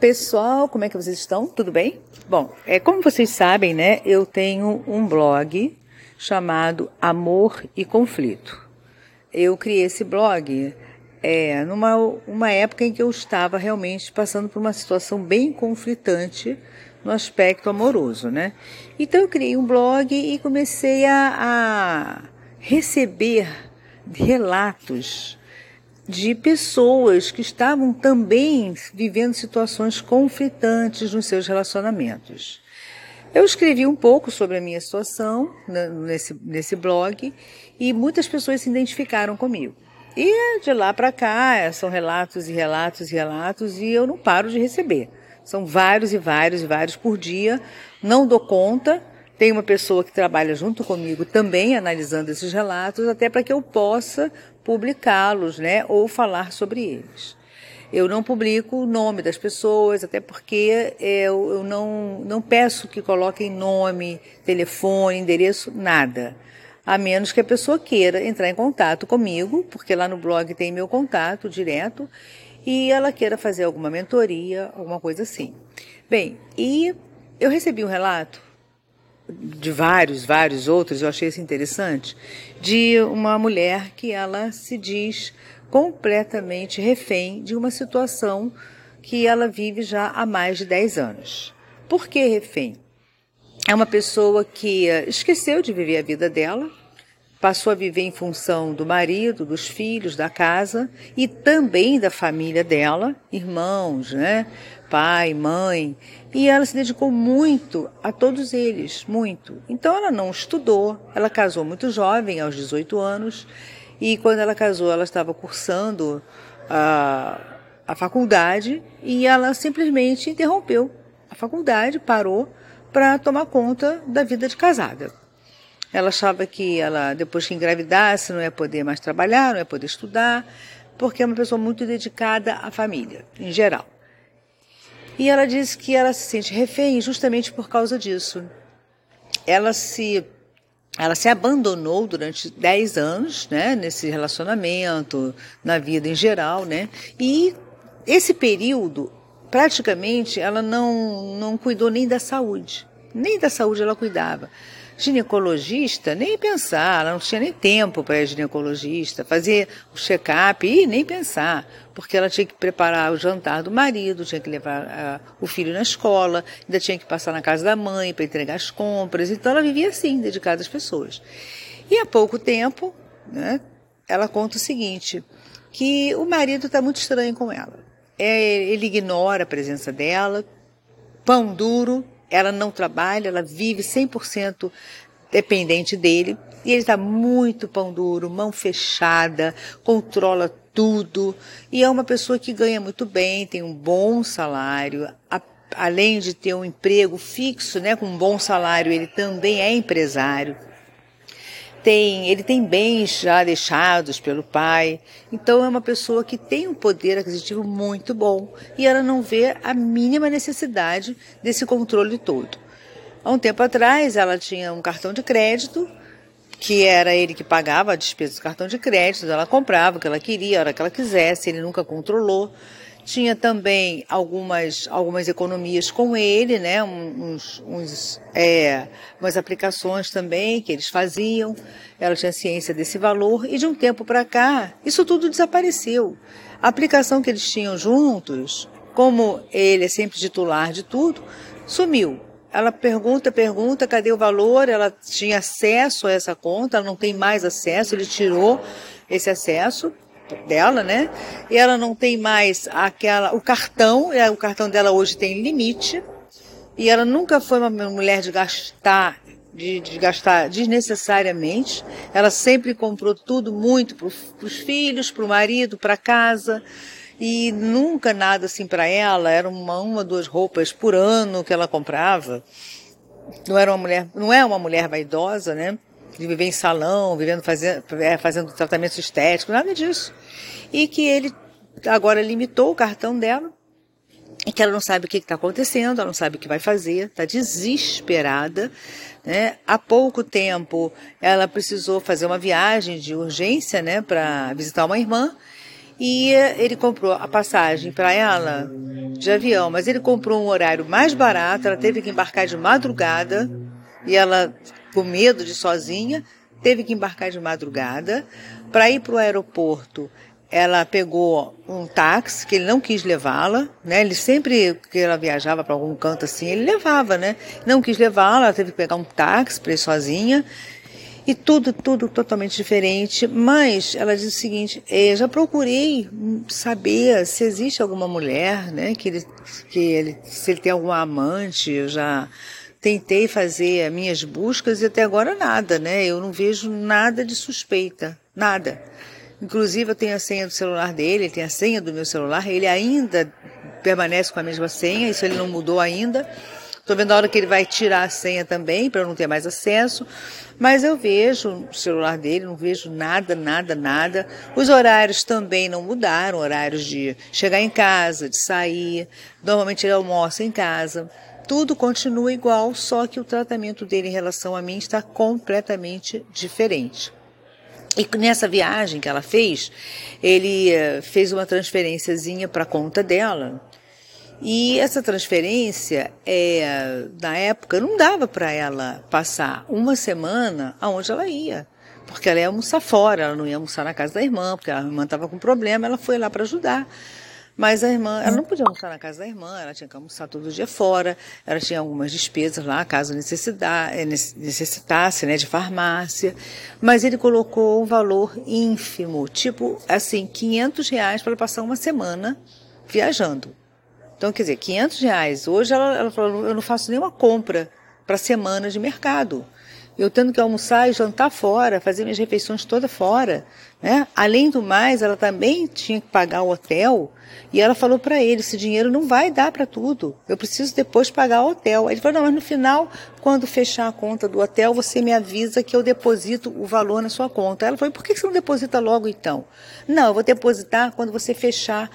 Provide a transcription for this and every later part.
Pessoal, como é que vocês estão? Tudo bem? Bom, é, como vocês sabem, né, eu tenho um blog chamado Amor e Conflito. Eu criei esse blog é, numa uma época em que eu estava realmente passando por uma situação bem conflitante no aspecto amoroso, né? Então eu criei um blog e comecei a, a receber relatos de pessoas que estavam também vivendo situações conflitantes nos seus relacionamentos. Eu escrevi um pouco sobre a minha situação né, nesse, nesse blog e muitas pessoas se identificaram comigo. E de lá para cá são relatos e relatos e relatos e eu não paro de receber. São vários e vários e vários por dia. Não dou conta. Tem uma pessoa que trabalha junto comigo também analisando esses relatos, até para que eu possa publicá-los, né, ou falar sobre eles. Eu não publico o nome das pessoas, até porque eu, eu não, não peço que coloquem nome, telefone, endereço, nada. A menos que a pessoa queira entrar em contato comigo, porque lá no blog tem meu contato direto, e ela queira fazer alguma mentoria, alguma coisa assim. Bem, e eu recebi um relato de vários, vários outros, eu achei isso interessante, de uma mulher que ela se diz completamente refém de uma situação que ela vive já há mais de 10 anos. Por que refém? É uma pessoa que esqueceu de viver a vida dela, passou a viver em função do marido, dos filhos, da casa e também da família dela, irmãos, né? pai, mãe, e ela se dedicou muito a todos eles, muito. Então ela não estudou, ela casou muito jovem, aos 18 anos, e quando ela casou, ela estava cursando a, a faculdade e ela simplesmente interrompeu a faculdade, parou para tomar conta da vida de casada. Ela achava que ela, depois que engravidasse, não ia poder mais trabalhar, não ia poder estudar, porque é uma pessoa muito dedicada à família, em geral. E ela disse que ela se sente refém justamente por causa disso. Ela se ela se abandonou durante 10 anos, né, nesse relacionamento, na vida em geral, né? E esse período, praticamente, ela não não cuidou nem da saúde. Nem da saúde ela cuidava. Ginecologista, nem pensar, ela não tinha nem tempo para ir ginecologista, fazer o check-up e nem pensar, porque ela tinha que preparar o jantar do marido, tinha que levar o filho na escola, ainda tinha que passar na casa da mãe para entregar as compras, então ela vivia assim, dedicada às pessoas. E há pouco tempo, né, ela conta o seguinte, que o marido está muito estranho com ela. É, ele ignora a presença dela, pão duro, ela não trabalha, ela vive 100% dependente dele. E ele está muito pão duro, mão fechada, controla tudo. E é uma pessoa que ganha muito bem, tem um bom salário. A, além de ter um emprego fixo, né, com um bom salário, ele também é empresário tem, ele tem bens já deixados pelo pai. Então é uma pessoa que tem um poder aquisitivo muito bom e ela não vê a mínima necessidade desse controle todo. Há um tempo atrás ela tinha um cartão de crédito que era ele que pagava a despesa do cartão de crédito, ela comprava o que ela queria, a hora que ela quisesse, ele nunca controlou. Tinha também algumas, algumas economias com ele, né? Uns, uns, é, umas aplicações também que eles faziam. Ela tinha ciência desse valor e de um tempo para cá isso tudo desapareceu. A aplicação que eles tinham juntos, como ele é sempre titular de tudo, sumiu. Ela pergunta, pergunta, cadê o valor? Ela tinha acesso a essa conta, ela não tem mais acesso, ele tirou esse acesso dela, né? E ela não tem mais aquela o cartão, é, o cartão dela hoje tem limite. E ela nunca foi uma mulher de gastar de, de gastar desnecessariamente. Ela sempre comprou tudo muito para os filhos, para o marido, para casa. E nunca nada assim para ela. Era uma, uma, duas roupas por ano que ela comprava. Não era uma mulher, não é uma mulher vaidosa, né? De viver em salão, vivendo fazendo, é, fazendo tratamentos estéticos, nada disso. E que ele agora limitou o cartão dela e que ela não sabe o que está acontecendo, ela não sabe o que vai fazer, está desesperada. Né? Há pouco tempo ela precisou fazer uma viagem de urgência né, para visitar uma irmã e ele comprou a passagem para ela de avião, mas ele comprou um horário mais barato, ela teve que embarcar de madrugada e ela, com medo de sozinha, teve que embarcar de madrugada para ir para o aeroporto. Ela pegou um táxi que ele não quis levá-la, né? Ele sempre que ela viajava para algum canto assim, ele levava, né? Não quis levá-la, ela teve que pegar um táxi para ir sozinha. E tudo, tudo totalmente diferente. Mas ela diz o seguinte: eh, já procurei saber se existe alguma mulher, né? Que ele, que ele, se ele tem alguma amante. Eu já tentei fazer as minhas buscas e até agora nada, né? Eu não vejo nada de suspeita, nada. Inclusive eu tenho a senha do celular dele, ele tem a senha do meu celular, ele ainda permanece com a mesma senha, isso ele não mudou ainda. Estou vendo a hora que ele vai tirar a senha também, para não ter mais acesso. Mas eu vejo o celular dele, não vejo nada, nada, nada. Os horários também não mudaram, horários de chegar em casa, de sair. Normalmente ele almoça em casa. Tudo continua igual, só que o tratamento dele em relação a mim está completamente diferente. E nessa viagem que ela fez, ele eh, fez uma transferênciazinha para conta dela, e essa transferência, é, na época, não dava para ela passar uma semana aonde ela ia. Porque ela ia almoçar fora, ela não ia almoçar na casa da irmã, porque a irmã estava com problema, ela foi lá para ajudar. Mas a irmã, ela não podia almoçar na casa da irmã, ela tinha que almoçar todo dia fora, ela tinha algumas despesas lá, caso eh, necessitasse, né, de farmácia. Mas ele colocou um valor ínfimo, tipo assim, 500 reais para passar uma semana viajando. Então, quer dizer, 500 reais. Hoje ela, ela falou, eu não faço nenhuma compra para semana de mercado. Eu tendo que almoçar e jantar fora, fazer minhas refeições toda fora. Né? Além do mais, ela também tinha que pagar o hotel. E ela falou para ele: esse dinheiro não vai dar para tudo. Eu preciso depois pagar o hotel. Ele falou: não, mas no final, quando fechar a conta do hotel, você me avisa que eu deposito o valor na sua conta. Ela falou: por que você não deposita logo então? Não, eu vou depositar quando você fechar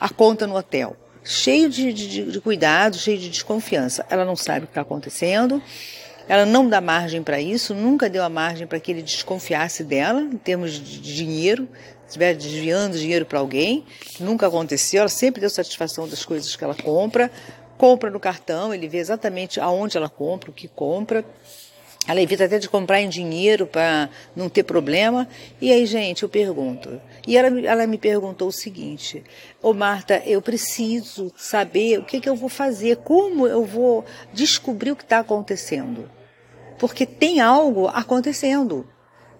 a conta no hotel cheio de, de, de cuidado, cheio de desconfiança. Ela não sabe o que está acontecendo, ela não dá margem para isso, nunca deu a margem para que ele desconfiasse dela, em termos de dinheiro, estiver desviando dinheiro para alguém, nunca aconteceu, ela sempre deu satisfação das coisas que ela compra, compra no cartão, ele vê exatamente aonde ela compra, o que compra, ela evita até de comprar em dinheiro para não ter problema. E aí, gente, eu pergunto. E ela, ela me perguntou o seguinte: Ô oh, Marta, eu preciso saber o que, que eu vou fazer, como eu vou descobrir o que está acontecendo. Porque tem algo acontecendo.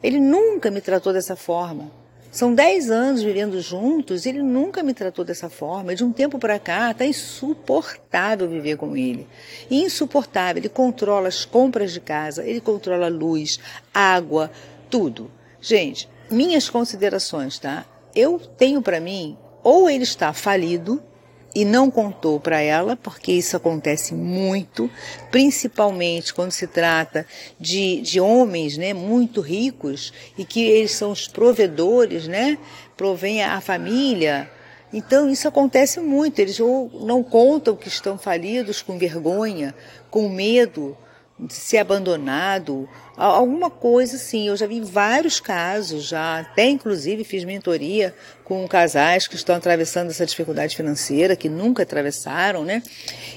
Ele nunca me tratou dessa forma. São dez anos vivendo juntos, ele nunca me tratou dessa forma. De um tempo para cá, está insuportável viver com ele. Insuportável. Ele controla as compras de casa, ele controla luz, água, tudo. Gente, minhas considerações, tá? Eu tenho para mim, ou ele está falido, e não contou para ela, porque isso acontece muito, principalmente quando se trata de, de homens né, muito ricos e que eles são os provedores, né, provém a família. Então isso acontece muito, eles ou não contam que estão falidos com vergonha, com medo de ser abandonado, alguma coisa assim. Eu já vi vários casos, já até inclusive fiz mentoria com casais que estão atravessando essa dificuldade financeira, que nunca atravessaram, né?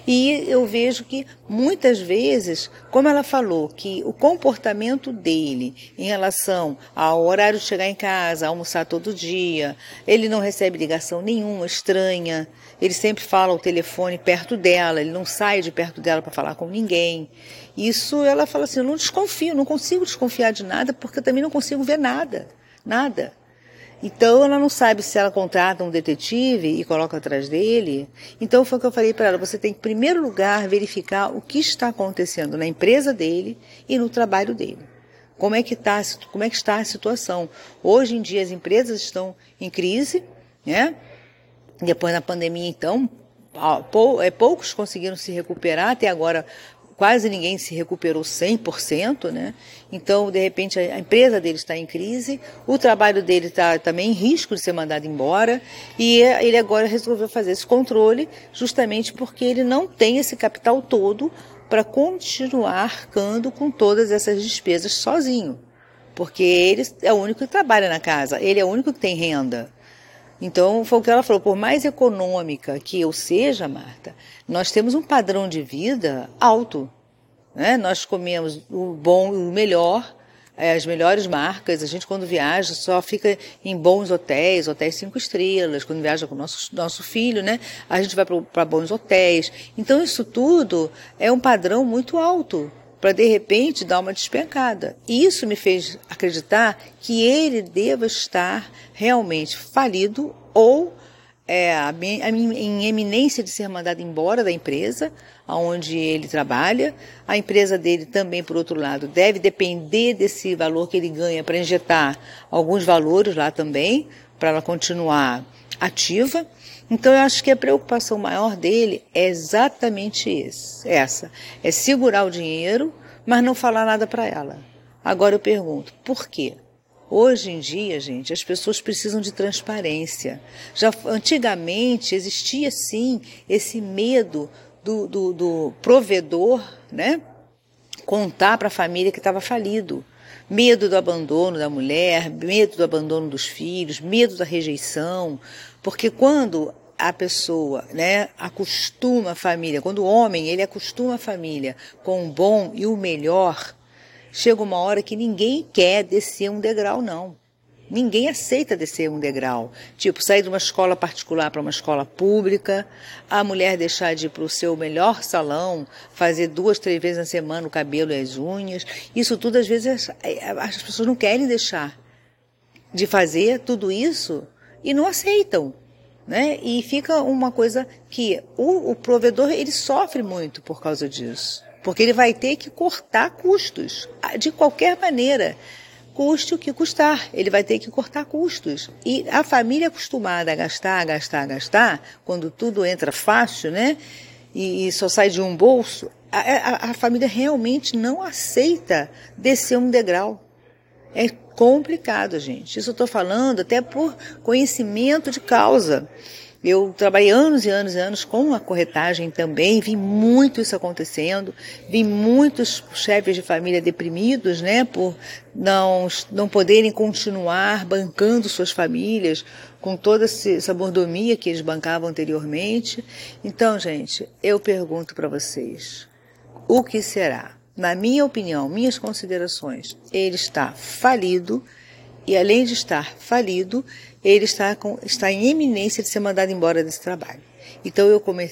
E eu vejo que muitas vezes, como ela falou, que o comportamento dele em relação ao horário de chegar em casa, almoçar todo dia, ele não recebe ligação nenhuma estranha, ele sempre fala ao telefone perto dela, ele não sai de perto dela para falar com ninguém. Isso ela fala assim: eu não desconfio, não consigo desconfiar de nada porque eu também não consigo ver nada, nada. Então ela não sabe se ela contrata um detetive e coloca atrás dele. Então foi o que eu falei para ela: você tem que, em primeiro lugar, verificar o que está acontecendo na empresa dele e no trabalho dele. Como é que, tá, como é que está a situação? Hoje em dia as empresas estão em crise, né? Depois da pandemia, então, é, poucos conseguiram se recuperar. Até agora, quase ninguém se recuperou 100%, né? Então, de repente, a empresa dele está em crise, o trabalho dele está também em risco de ser mandado embora, e ele agora resolveu fazer esse controle justamente porque ele não tem esse capital todo para continuar arcando com todas essas despesas sozinho. Porque ele é o único que trabalha na casa, ele é o único que tem renda. Então, foi o que ela falou: por mais econômica que eu seja, Marta, nós temos um padrão de vida alto. Né? Nós comemos o bom e o melhor, é, as melhores marcas. A gente, quando viaja, só fica em bons hotéis, hotéis cinco estrelas. Quando viaja com o nosso, nosso filho, né? a gente vai para bons hotéis. Então, isso tudo é um padrão muito alto para de repente dar uma despencada. E isso me fez acreditar que ele deva estar realmente falido ou é, em eminência de ser mandado embora da empresa onde ele trabalha. A empresa dele também, por outro lado, deve depender desse valor que ele ganha para injetar alguns valores lá também, para ela continuar ativa. Então eu acho que a preocupação maior dele é exatamente esse, essa, é segurar o dinheiro, mas não falar nada para ela. Agora eu pergunto, por quê? Hoje em dia, gente, as pessoas precisam de transparência. Já antigamente existia sim esse medo do, do, do provedor, né? Contar para a família que estava falido medo do abandono da mulher, medo do abandono dos filhos, medo da rejeição, porque quando a pessoa, né, acostuma a família, quando o homem ele acostuma a família com o bom e o melhor, chega uma hora que ninguém quer descer um degrau, não. Ninguém aceita descer um degrau. Tipo, sair de uma escola particular para uma escola pública, a mulher deixar de ir para o seu melhor salão, fazer duas, três vezes na semana o cabelo e as unhas. Isso tudo, às vezes, as pessoas não querem deixar de fazer tudo isso e não aceitam. Né? E fica uma coisa que o, o provedor ele sofre muito por causa disso. Porque ele vai ter que cortar custos, de qualquer maneira custe o que custar, ele vai ter que cortar custos. E a família acostumada a gastar, gastar, gastar, quando tudo entra fácil, né? E, e só sai de um bolso, a, a, a família realmente não aceita descer um degrau. É complicado, gente. Isso eu estou falando até por conhecimento de causa. Eu trabalhei anos e anos e anos com a corretagem também, vi muito isso acontecendo, vi muitos chefes de família deprimidos, né, por não, não poderem continuar bancando suas famílias com toda essa mordomia que eles bancavam anteriormente. Então, gente, eu pergunto para vocês, o que será? Na minha opinião, minhas considerações, ele está falido e além de estar falido, ele está, com, está em eminência de ser mandado embora desse trabalho. Então eu come,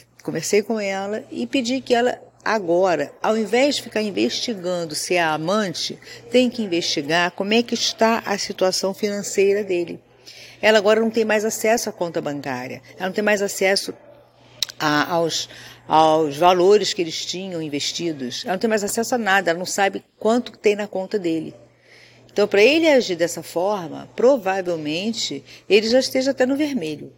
com ela e pedi que ela agora, ao invés de ficar investigando se é amante, tem que investigar como é que está a situação financeira dele. Ela agora não tem mais acesso à conta bancária, ela não tem mais acesso a, aos, aos valores que eles tinham investidos, ela não tem mais acesso a nada, ela não sabe quanto tem na conta dele. Então, para ele agir dessa forma, provavelmente ele já esteja até no vermelho.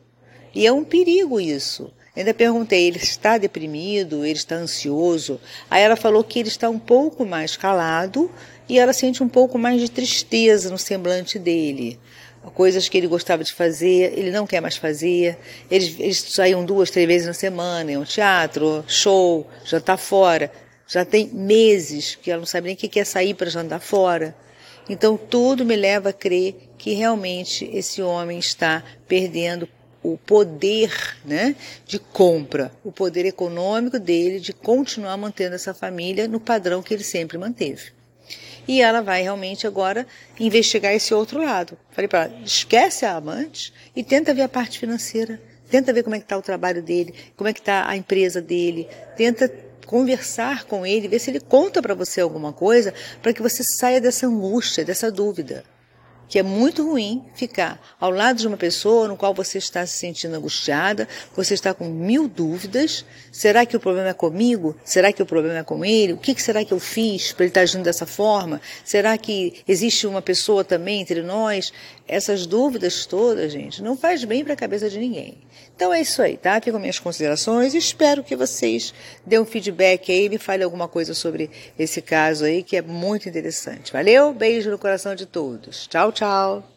E é um perigo isso. Ainda perguntei, ele está deprimido, ele está ansioso? Aí ela falou que ele está um pouco mais calado e ela sente um pouco mais de tristeza no semblante dele. Coisas que ele gostava de fazer, ele não quer mais fazer. Eles, eles saíam duas, três vezes na semana, iam ao teatro, show, jantar fora. Já tem meses que ela não sabe nem o que quer sair para jantar fora. Então tudo me leva a crer que realmente esse homem está perdendo o poder né, de compra, o poder econômico dele de continuar mantendo essa família no padrão que ele sempre manteve. E ela vai realmente agora investigar esse outro lado. Falei para ela, esquece a amante e tenta ver a parte financeira. Tenta ver como é que está o trabalho dele, como é que está a empresa dele. Tenta conversar com ele, ver se ele conta para você alguma coisa, para que você saia dessa angústia, dessa dúvida que é muito ruim ficar ao lado de uma pessoa no qual você está se sentindo angustiada, você está com mil dúvidas. Será que o problema é comigo? Será que o problema é com ele? O que será que eu fiz para ele estar agindo dessa forma? Será que existe uma pessoa também entre nós? Essas dúvidas todas, gente, não faz bem para a cabeça de ninguém. Então é isso aí, tá? Ficam minhas considerações espero que vocês dêem um feedback aí me falem alguma coisa sobre esse caso aí que é muito interessante. Valeu? Beijo no coração de todos. Tchau, tchau.